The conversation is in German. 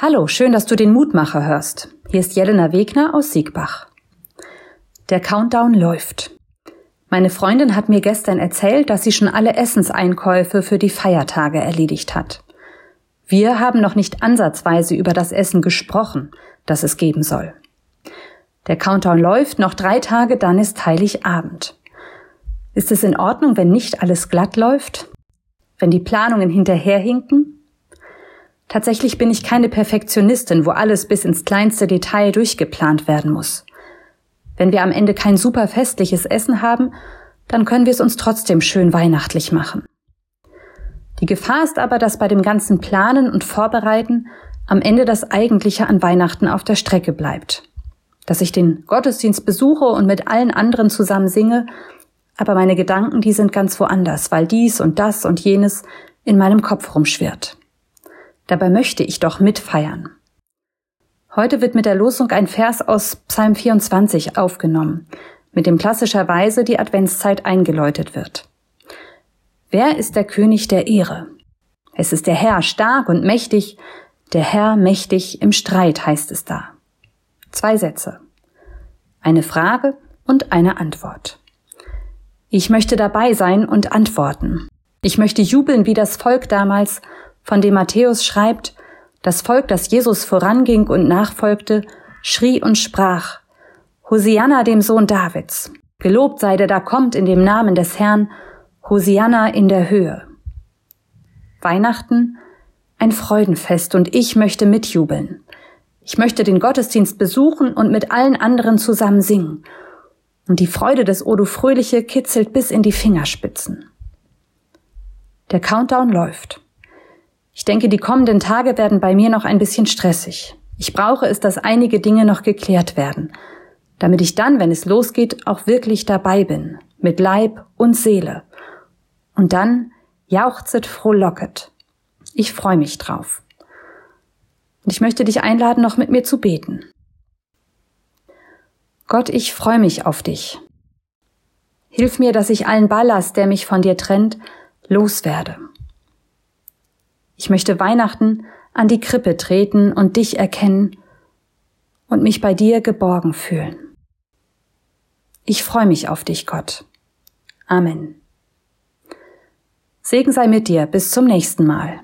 Hallo, schön, dass du den Mutmacher hörst. Hier ist Jelena Wegner aus Siegbach. Der Countdown läuft. Meine Freundin hat mir gestern erzählt, dass sie schon alle Essenseinkäufe für die Feiertage erledigt hat. Wir haben noch nicht ansatzweise über das Essen gesprochen, das es geben soll. Der Countdown läuft, noch drei Tage, dann ist Heiligabend. Ist es in Ordnung, wenn nicht alles glatt läuft? Wenn die Planungen hinterherhinken? Tatsächlich bin ich keine Perfektionistin, wo alles bis ins kleinste Detail durchgeplant werden muss. Wenn wir am Ende kein super festliches Essen haben, dann können wir es uns trotzdem schön weihnachtlich machen. Die Gefahr ist aber, dass bei dem ganzen Planen und Vorbereiten am Ende das Eigentliche an Weihnachten auf der Strecke bleibt. Dass ich den Gottesdienst besuche und mit allen anderen zusammen singe, aber meine Gedanken, die sind ganz woanders, weil dies und das und jenes in meinem Kopf rumschwirrt. Dabei möchte ich doch mitfeiern. Heute wird mit der Losung ein Vers aus Psalm 24 aufgenommen, mit dem klassischerweise die Adventszeit eingeläutet wird. Wer ist der König der Ehre? Es ist der Herr stark und mächtig, der Herr mächtig im Streit heißt es da. Zwei Sätze. Eine Frage und eine Antwort. Ich möchte dabei sein und antworten. Ich möchte jubeln wie das Volk damals, von dem Matthäus schreibt, das Volk, das Jesus voranging und nachfolgte, schrie und sprach, Hosianna dem Sohn Davids, gelobt sei der da kommt in dem Namen des Herrn, Hosianna in der Höhe. Weihnachten, ein Freudenfest und ich möchte mitjubeln. Ich möchte den Gottesdienst besuchen und mit allen anderen zusammen singen. Und die Freude des Odo Fröhliche kitzelt bis in die Fingerspitzen. Der Countdown läuft. Ich denke, die kommenden Tage werden bei mir noch ein bisschen stressig. Ich brauche es, dass einige Dinge noch geklärt werden, damit ich dann, wenn es losgeht, auch wirklich dabei bin, mit Leib und Seele. Und dann jauchzet frohlocket. Ich freue mich drauf. Und ich möchte dich einladen, noch mit mir zu beten. Gott, ich freue mich auf dich. Hilf mir, dass ich allen Ballast, der mich von dir trennt, loswerde. Ich möchte Weihnachten an die Krippe treten und dich erkennen und mich bei dir geborgen fühlen. Ich freue mich auf dich, Gott. Amen. Segen sei mit dir. Bis zum nächsten Mal.